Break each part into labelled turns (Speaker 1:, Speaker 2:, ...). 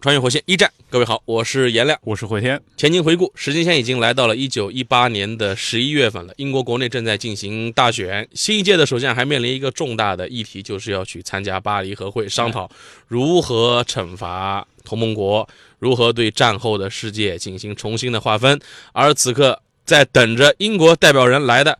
Speaker 1: 穿越火线一战，各位好，我是颜亮。
Speaker 2: 我是慧天。
Speaker 1: 前情回顾，时间线已经来到了一九一八年的十一月份了。英国国内正在进行大选，新一届的首相还面临一个重大的议题，就是要去参加巴黎和会，商讨如何惩罚同盟国，如何对战后的世界进行重新的划分。而此刻，在等着英国代表人来的。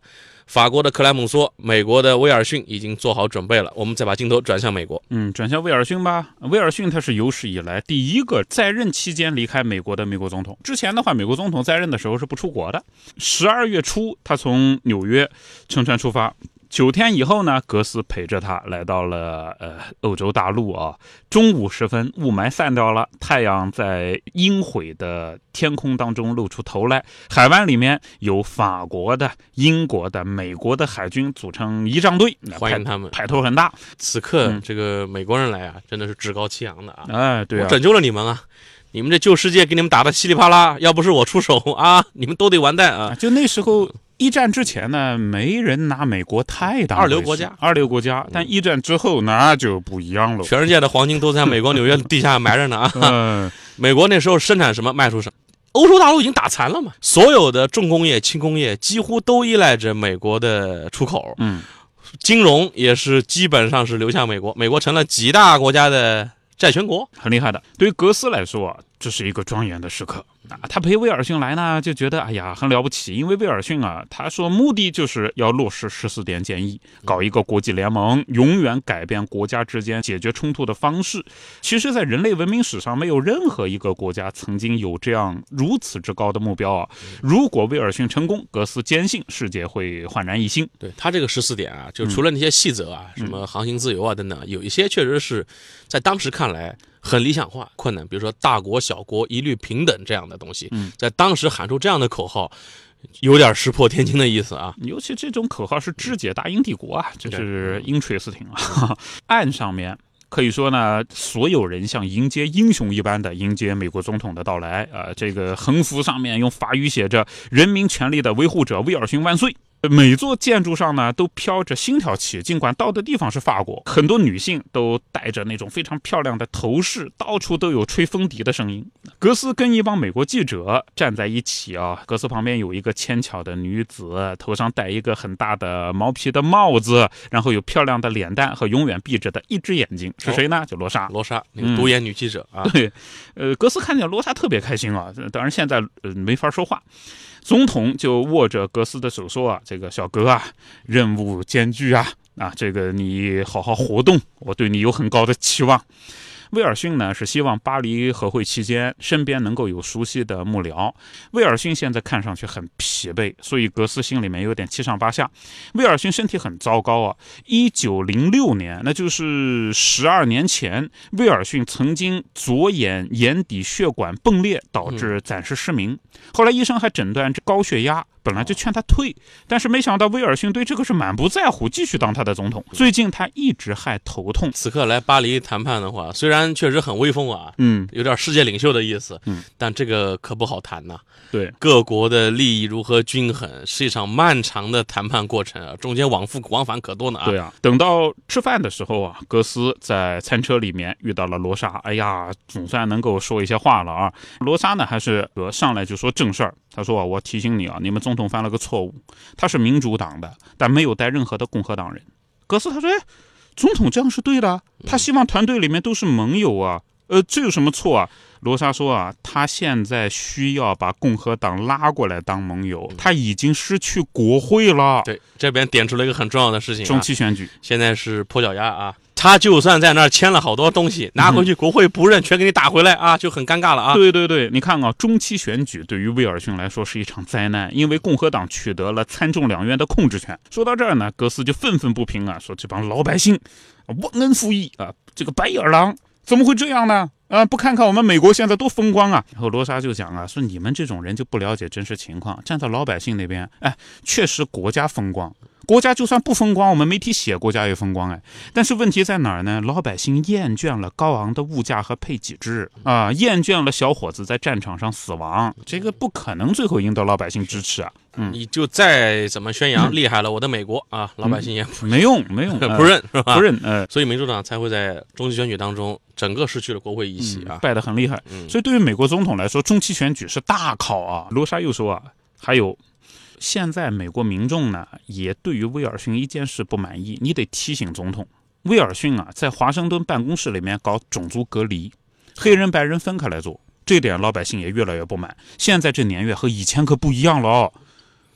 Speaker 1: 法国的克莱姆梭，美国的威尔逊已经做好准备了。我们再把镜头转向美国，
Speaker 2: 嗯，转向威尔逊吧。威尔逊他是有史以来第一个在任期间离开美国的美国总统。之前的话，美国总统在任的时候是不出国的。十二月初，他从纽约乘船出发。九天以后呢，格斯陪着他来到了呃欧洲大陆啊。中午时分，雾霾散掉了，太阳在阴晦的天空当中露出头来。海湾里面有法国的、英国的、美国的海军组成仪仗队，
Speaker 1: 欢迎他们，
Speaker 2: 派头很大。
Speaker 1: 此刻这个美国人来啊，真的是趾高气扬的啊！
Speaker 2: 哎，对啊，
Speaker 1: 拯救了你们啊！你们这旧世界给你们打的稀里啪啦，要不是我出手啊，你们都得完蛋啊！
Speaker 2: 就那时候。一战之前呢，没人拿美国太当
Speaker 1: 二流国家，
Speaker 2: 二流国家。但一战之后那就不一样了，
Speaker 1: 全世界的黄金都在美国纽约地下埋着呢啊！
Speaker 2: 嗯，
Speaker 1: 美国那时候生产什么卖出什么，欧洲大陆已经打残了嘛，所有的重工业、轻工业几乎都依赖着美国的出口。
Speaker 2: 嗯，
Speaker 1: 金融也是基本上是流向美国，美国成了几大国家的债权国，
Speaker 2: 很厉害的。对于格斯来说，这是一个庄严的时刻。啊，他陪威尔逊来呢，就觉得哎呀很了不起，因为威尔逊啊，他说目的就是要落实十四点建议，搞一个国际联盟，永远改变国家之间解决冲突的方式。其实，在人类文明史上，没有任何一个国家曾经有这样如此之高的目标啊。如果威尔逊成功，格斯坚信世界会焕然一新。
Speaker 1: 对他这个十四点啊，就除了那些细则啊，什么航行自由啊等等，有一些确实是在当时看来。很理想化，困难，比如说大国小国一律平等这样的东西，在当时喊出这样的口号，有点石破天惊的意思啊。
Speaker 2: 尤其这种口号是肢解大英帝国啊，就是 interesting 啊。岸上面可以说呢，所有人像迎接英雄一般的迎接美国总统的到来啊。这个横幅上面用法语写着“人民权利的维护者威尔逊万岁”。每座建筑上呢都飘着星条旗，尽管到的地方是法国，很多女性都戴着那种非常漂亮的头饰，到处都有吹风笛的声音。格斯跟一帮美国记者站在一起啊，格斯旁边有一个纤巧的女子，头上戴一个很大的毛皮的帽子，然后有漂亮的脸蛋和永远闭着的一只眼睛，是谁呢？就罗莎，
Speaker 1: 罗莎，那个独眼女记者啊。
Speaker 2: 对，呃，格斯看见罗莎特别开心啊，当然现在呃没法说话。总统就握着格斯的手说：“啊，这个小格啊，任务艰巨啊，啊，这个你好好活动，我对你有很高的期望。”威尔逊呢是希望巴黎和会期间身边能够有熟悉的幕僚。威尔逊现在看上去很疲惫，所以格斯心里面有点七上八下。威尔逊身体很糟糕啊！一九零六年，那就是十二年前，威尔逊曾经左眼眼底血管迸裂，导致暂时失明。后来医生还诊断这高血压。本来就劝他退，但是没想到威尔逊对这个是满不在乎，继续当他的总统。最近他一直还头痛。
Speaker 1: 此刻来巴黎谈判的话，虽然确实很威风啊，
Speaker 2: 嗯，
Speaker 1: 有点世界领袖的意思，
Speaker 2: 嗯，
Speaker 1: 但这个可不好谈呐。
Speaker 2: 对，
Speaker 1: 各国的利益如何均衡，是一场漫长的谈判过程啊，中间往复往返可多呢啊。
Speaker 2: 对啊，等到吃饭的时候啊，格斯在餐车里面遇到了罗莎，哎呀，总算能够说一些话了啊。罗莎呢，还是上来就说正事儿。他说：“我提醒你啊，你们总统犯了个错误，他是民主党的，但没有带任何的共和党人。”格斯他说：“哎，总统这样是对的，他希望团队里面都是盟友啊，呃，这有什么错啊？”罗莎说：“啊，他现在需要把共和党拉过来当盟友，他已经失去国会了。”
Speaker 1: 对，这边点出了一个很重要的事情：
Speaker 2: 中期选举
Speaker 1: 现在是破脚丫啊。他就算在那儿签了好多东西，拿回去国会不认，全给你打回来啊，就很尴尬了啊。
Speaker 2: 对对对，你看啊，中期选举对于威尔逊来说是一场灾难，因为共和党取得了参众两院的控制权。说到这儿呢，格斯就愤愤不平啊，说这帮老百姓忘恩负义啊，这个白眼狼怎么会这样呢？啊，不看看我们美国现在多风光啊！然后罗莎就讲啊，说你们这种人就不了解真实情况，站在老百姓那边，哎，确实国家风光。国家就算不风光，我们媒体写国家也风光哎。但是问题在哪儿呢？老百姓厌倦了高昂的物价和配给制啊，厌倦了小伙子在战场上死亡，这个不可能最后赢得老百姓支持啊。
Speaker 1: 嗯，你就再怎么宣扬厉害了，我的美国啊，老百姓也
Speaker 2: 没用，没用，
Speaker 1: 不认是吧？
Speaker 2: 不认。呃，
Speaker 1: 所以民主党才会在中期选举当中整个失去了国会议席啊，
Speaker 2: 败得很厉害。所以对于美国总统来说，中期选举是大考啊。罗莎又说啊，还有。现在美国民众呢，也对于威尔逊一件事不满意。你得提醒总统，威尔逊啊，在华盛顿办公室里面搞种族隔离，黑人白人分开来做，这点老百姓也越来越不满。现在这年月和以前可不一样了哦。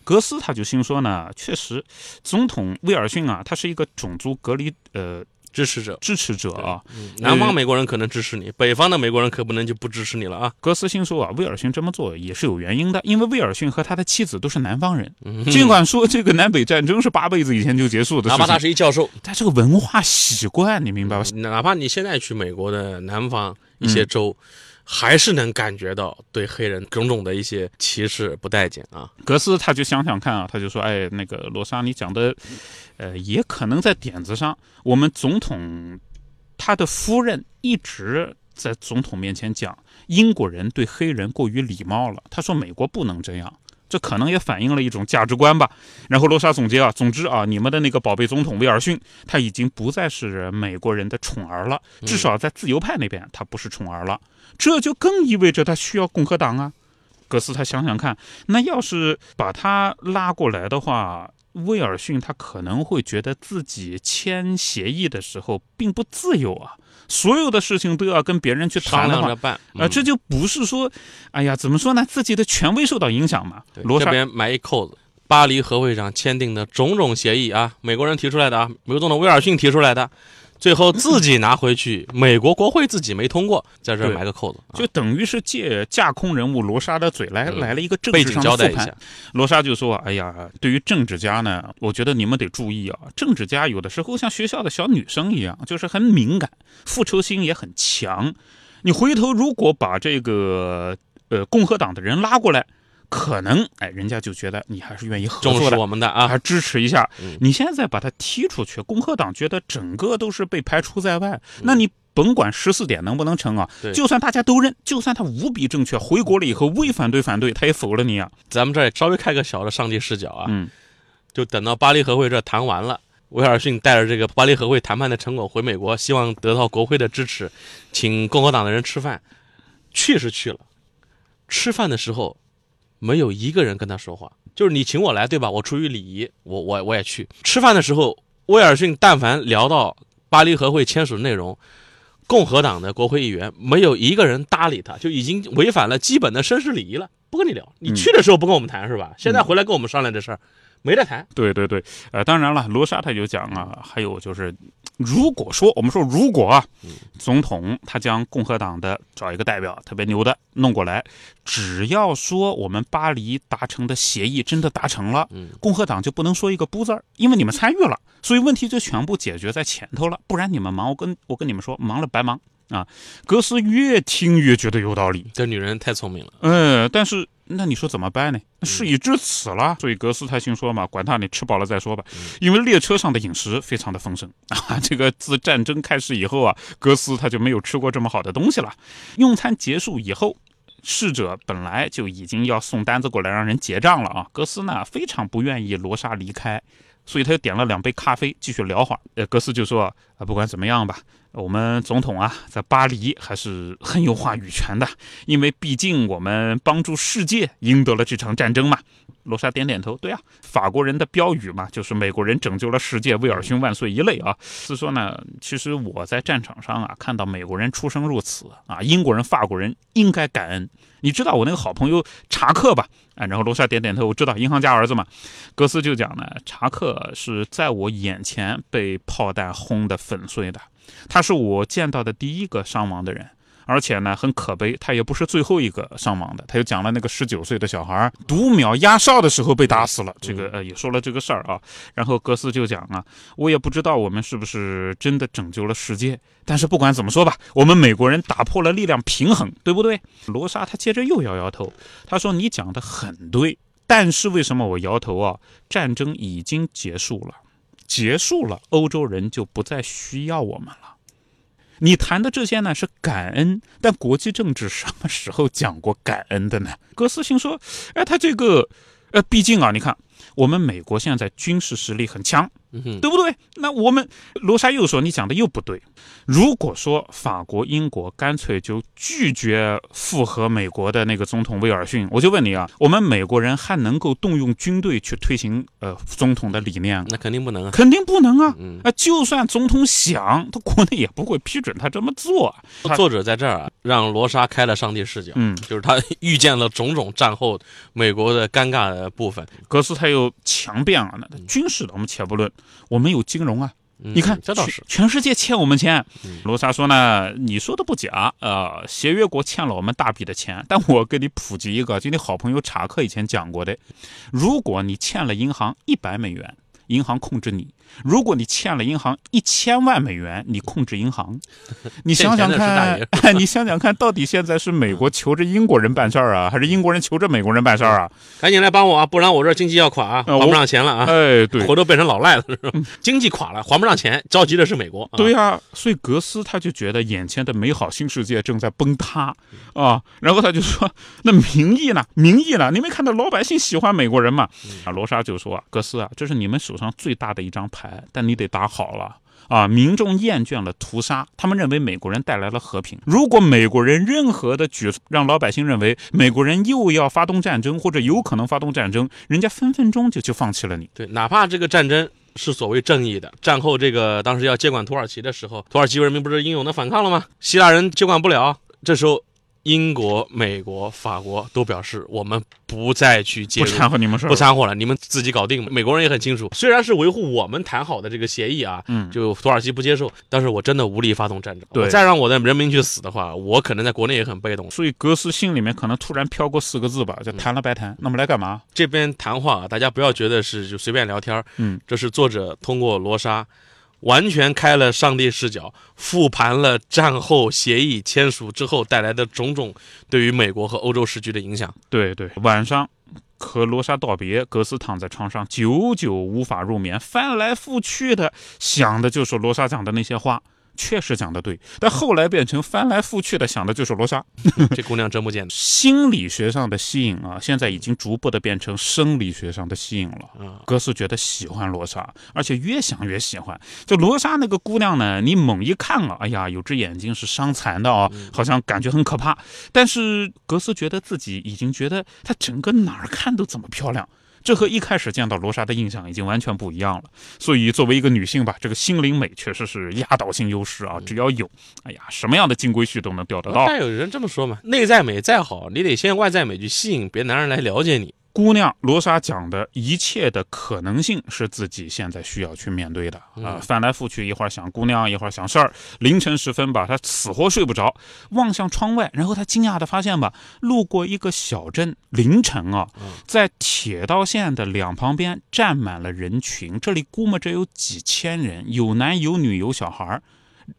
Speaker 2: 格斯他就心说呢，确实，总统威尔逊啊，他是一个种族隔离呃。
Speaker 1: 支持者，
Speaker 2: 支持者啊！
Speaker 1: 南方美国人可能支持你，北方的美国人可不能就不支持你了啊！
Speaker 2: 格斯辛说啊，威尔逊这么做也是有原因的，因为威尔逊和他的妻子都是南方人。尽管说这个南北战争是八辈子以前就结束的，
Speaker 1: 哪怕他是一教授，
Speaker 2: 他这个文化习惯你明白吧？
Speaker 1: 哪怕你现在去美国的南方一些州。还是能感觉到对黑人种种的一些歧视不待见啊！
Speaker 2: 格斯他就想想看啊，他就说：“哎，那个罗莎，你讲的，呃，也可能在点子上。我们总统他的夫人一直在总统面前讲，英国人对黑人过于礼貌了。他说美国不能这样。”这可能也反映了一种价值观吧。然后罗莎总结啊，总之啊，你们的那个宝贝总统威尔逊，他已经不再是美国人的宠儿了，至少在自由派那边，他不是宠儿了。这就更意味着他需要共和党啊。格斯他想想看，那要是把他拉过来的话，威尔逊他可能会觉得自己签协议的时候并不自由啊。所有的事情都要跟别人去谈的话，啊，这就不是说，哎呀，怎么说呢？自己的权威受到影响嘛。
Speaker 1: 罗这边埋一扣子，巴黎和会上签订的种种协议啊，美国人提出来的啊，美国总统威尔逊提出来的。最后自己拿回去，美国国会自己没通过，在这埋个扣子，
Speaker 2: 就等于是借架空人物罗莎的嘴来来了一个政治
Speaker 1: 上的复盘。
Speaker 2: 罗莎就说：“哎呀，对于政治家呢，我觉得你们得注意啊，政治家有的时候像学校的小女生一样，就是很敏感，复仇心也很强。你回头如果把这个呃共和党的人拉过来。”可能哎，人家就觉得你还是愿意合作
Speaker 1: 的，我们的啊，
Speaker 2: 还支持一下。你现在把他踢出去，共和党觉得整个都是被排除在外。那你甭管十四点能不能成啊，就算大家都认，就算他无比正确，回国了以后未反对反对，他也否了你啊。
Speaker 1: 咱们这稍微开个小的上帝视角啊，嗯，就等到巴黎和会这谈完了，威尔逊带着这个巴黎和会谈判的成果回美国，希望得到国会的支持，请共和党的人吃饭，去是去了，吃饭的时候。没有一个人跟他说话，就是你请我来，对吧？我出于礼仪，我我我也去吃饭的时候，威尔逊但凡聊到巴黎和会签署内容，共和党的国会议员没有一个人搭理他，就已经违反了基本的绅士礼仪了，不跟你聊。你去的时候不跟我们谈是吧？现在回来跟我们商量这事儿，没得谈。
Speaker 2: 对对对，呃，当然了，罗莎他就讲啊，还有就是。如果说我们说如果啊，总统他将共和党的找一个代表特别牛的弄过来，只要说我们巴黎达成的协议真的达成了，共和党就不能说一个不字儿，因为你们参与了，所以问题就全部解决在前头了，不然你们忙，我跟我跟你们说，忙了白忙啊。格斯越听越觉得有道理，
Speaker 1: 这女人太聪明了，
Speaker 2: 嗯，但是。那你说怎么办呢？事已至此了，所以格斯他心说嘛，管他你吃饱了再说吧。因为列车上的饮食非常的丰盛啊，这个自战争开始以后啊，格斯他就没有吃过这么好的东西了。用餐结束以后，侍者本来就已经要送单子过来让人结账了啊。格斯呢非常不愿意罗莎离开，所以他又点了两杯咖啡继续聊会儿。呃，格斯就说啊，不管怎么样吧。我们总统啊，在巴黎还是很有话语权的，因为毕竟我们帮助世界赢得了这场战争嘛。罗莎点点头，对啊，法国人的标语嘛，就是“美国人拯救了世界，威尔逊万岁”一类啊。是说呢，其实我在战场上啊，看到美国人出生入死啊，英国人、法国人应该感恩。你知道我那个好朋友查克吧？啊，然后罗莎点点头，我知道银行家儿子嘛。格斯就讲呢，查克是在我眼前被炮弹轰得粉碎的。他是我见到的第一个伤亡的人，而且呢，很可悲，他也不是最后一个伤亡的。他又讲了那个十九岁的小孩读秒压哨的时候被打死了，这个呃也说了这个事儿啊。然后格斯就讲啊，我也不知道我们是不是真的拯救了世界，但是不管怎么说吧，我们美国人打破了力量平衡，对不对？罗莎他接着又摇摇头，他说你讲的很对，但是为什么我摇头啊？战争已经结束了，结束了，欧洲人就不再需要我们了。你谈的这些呢是感恩，但国际政治什么时候讲过感恩的呢？格斯心说：“哎，他这个，呃，毕竟啊，你看，我们美国现在军事实力很强，对不对？那我们罗莎又说你讲的又不对。如果说法国、英国干脆就拒绝附和美国的那个总统威尔逊，我就问你啊，我们美国人还能够动用军队去推行呃总统的理念？
Speaker 1: 那肯定不能啊，
Speaker 2: 肯定不能啊！啊，就算总统想，他国内也不会批准他这么做。
Speaker 1: 作者在这儿啊，让罗莎开了上帝视角，嗯，就是他遇见了种种战后美国的尴尬的部分。
Speaker 2: 格斯他又强辩了，那军事的我们且不论，我们有金融啊。你看，
Speaker 1: 这倒是
Speaker 2: 全世界欠我们钱。罗莎说呢，你说的不假，呃，协约国欠了我们大笔的钱。但我给你普及一个，就你好朋友查克以前讲过的，如果你欠了银行一百美元，银行控制你。如果你欠了银行一千万美元，你控制银行，你想想看，你想想看到底现在是美国求着英国人办事儿啊，还是英国人求着美国人办事儿啊？
Speaker 1: 赶紧来帮我啊，不然我这经济要垮啊，还不上钱了啊！
Speaker 2: 哎，对，
Speaker 1: 我都变成老赖了，是吧？经济垮了，还不上钱，着急的是美国。
Speaker 2: 对呀，所以格斯他就觉得眼前的美好新世界正在崩塌啊，然后他就说：“那民意呢？民意呢？你没看到老百姓喜欢美国人吗？”啊，罗莎就说：“啊，格斯啊，这是你们手手上最大的一张牌。”但你得打好了啊！民众厌倦了屠杀，他们认为美国人带来了和平。如果美国人任何的举措让老百姓认为美国人又要发动战争或者有可能发动战争，人家分分钟就就放弃了你。
Speaker 1: 对，哪怕这个战争是所谓正义的，战后这个当时要接管土耳其的时候，土耳其人民不是英勇的反抗了吗？希腊人接管不了，这时候。英国、美国、法国都表示，我们不再去介入，
Speaker 2: 不掺和你们事
Speaker 1: 不掺和了，你们自己搞定。美国人也很清楚，虽然是维护我们谈好的这个协议啊，嗯，就土耳其不接受，但是我真的无力发动战争。
Speaker 2: 对，
Speaker 1: 再让我的人民去死的话，我可能在国内也很被动。
Speaker 2: 所以格斯心里面可能突然飘过四个字吧，就谈了白谈。那么来干嘛？
Speaker 1: 这边谈话啊，大家不要觉得是就随便聊天嗯，这是作者通过罗莎。完全开了上帝视角，复盘了战后协议签署之后带来的种种对于美国和欧洲时局的影响。
Speaker 2: 对对，晚上和罗莎道别，格斯躺在床上，久久无法入眠，翻来覆去的想的就是罗莎讲的那些话。确实讲的对，但后来变成翻来覆去的想的就是罗莎，
Speaker 1: 这姑娘真不简单。
Speaker 2: 心理学上的吸引啊，现在已经逐步的变成生理学上的吸引了。格斯觉得喜欢罗莎，而且越想越喜欢。就罗莎那个姑娘呢，你猛一看啊，哎呀，有只眼睛是伤残的啊，好像感觉很可怕。但是格斯觉得自己已经觉得她整个哪儿看都怎么漂亮。这和一开始见到罗莎的印象已经完全不一样了，所以作为一个女性吧，这个心灵美确实是压倒性优势啊！只要有，哎呀，什么样的金龟婿都能钓得到。
Speaker 1: 但有人这么说嘛，内在美再好，你得先外在美去吸引别的男人来了解你。
Speaker 2: 姑娘罗莎讲的一切的可能性是自己现在需要去面对的啊！翻来覆去，一会儿想姑娘，一会儿想事儿。凌晨时分吧，他死活睡不着，望向窗外，然后他惊讶的发现吧，路过一个小镇，凌晨啊，在铁道线的两旁边站满了人群，这里估摸着有几千人，有男有女有小孩儿。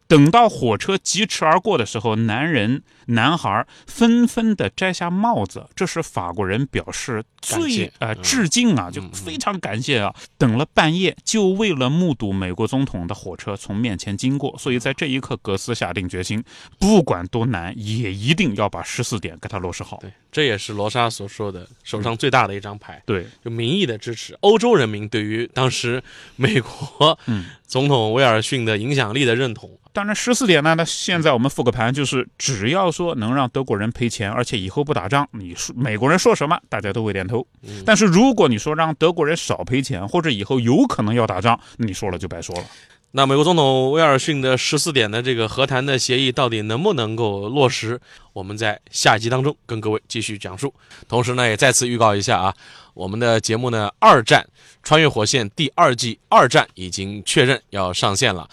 Speaker 2: 等到火车疾驰而过的时候，男人、男孩纷纷的摘下帽子，这是法国人表示最呃致敬啊，就非常感谢啊。等了半夜，就为了目睹美国总统的火车从面前经过，所以在这一刻，格斯下定决心，不管多难，也一定要把十四点给他落实好。
Speaker 1: 对，这也是罗莎所说的手上最大的一张牌。
Speaker 2: 对，
Speaker 1: 就民意的支持，欧洲人民对于当时美国总统威尔逊的影响力的认同。
Speaker 2: 当然，十四点呢？那现在我们复个盘，就是只要说能让德国人赔钱，而且以后不打仗，你说美国人说什么，大家都会点头。但是如果你说让德国人少赔钱，或者以后有可能要打仗，你说了就白说了。
Speaker 1: 那美国总统威尔逊的十四点的这个和谈的协议到底能不能够落实？我们在下集当中跟各位继续讲述。同时呢，也再次预告一下啊，我们的节目呢，《二战穿越火线》第二季二战已经确认要上线了。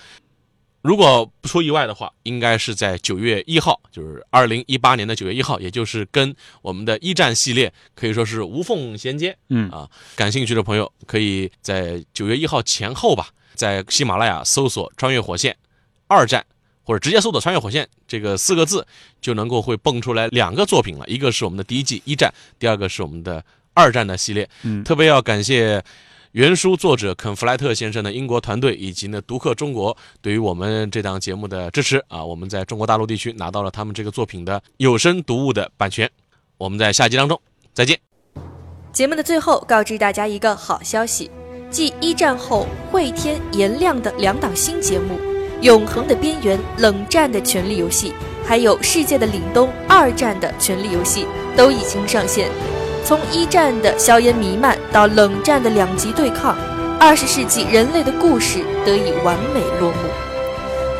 Speaker 1: 如果不出意外的话，应该是在九月一号，就是二零一八年的九月一号，也就是跟我们的一战系列可以说是无缝衔接。
Speaker 2: 嗯
Speaker 1: 啊，感兴趣的朋友可以在九月一号前后吧，在喜马拉雅搜索“穿越火线二战”或者直接搜索“穿越火线”这个四个字，就能够会蹦出来两个作品了，一个是我们的第一季一战，第二个是我们的二战的系列。
Speaker 2: 嗯
Speaker 1: 特别要感谢。原书作者肯弗莱特先生的英国团队以及呢读客中国对于我们这档节目的支持啊，我们在中国大陆地区拿到了他们这个作品的有声读物的版权。我们在下集当中再见。
Speaker 3: 节目的最后，告知大家一个好消息：继一战后会天、颜亮的两档新节目《永恒的边缘》《冷战的权力游戏》，还有《世界的凛冬》《二战的权力游戏》都已经上线。从一战的硝烟弥漫到冷战的两极对抗，二十世纪人类的故事得以完美落幕。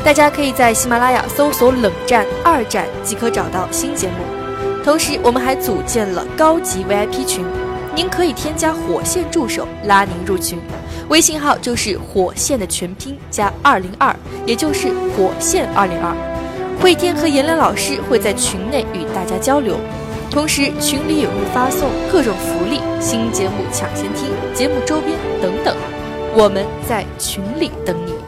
Speaker 3: 大家可以在喜马拉雅搜索“冷战”“二战”即可找到新节目。同时，我们还组建了高级 VIP 群，您可以添加火线助手拉您入群，微信号就是火线的全拼加二零二，也就是火线二零二。慧天和颜良老师会在群内与大家交流。同时，群里也会发送各种福利、新节目抢先听、节目周边等等，我们在群里等你。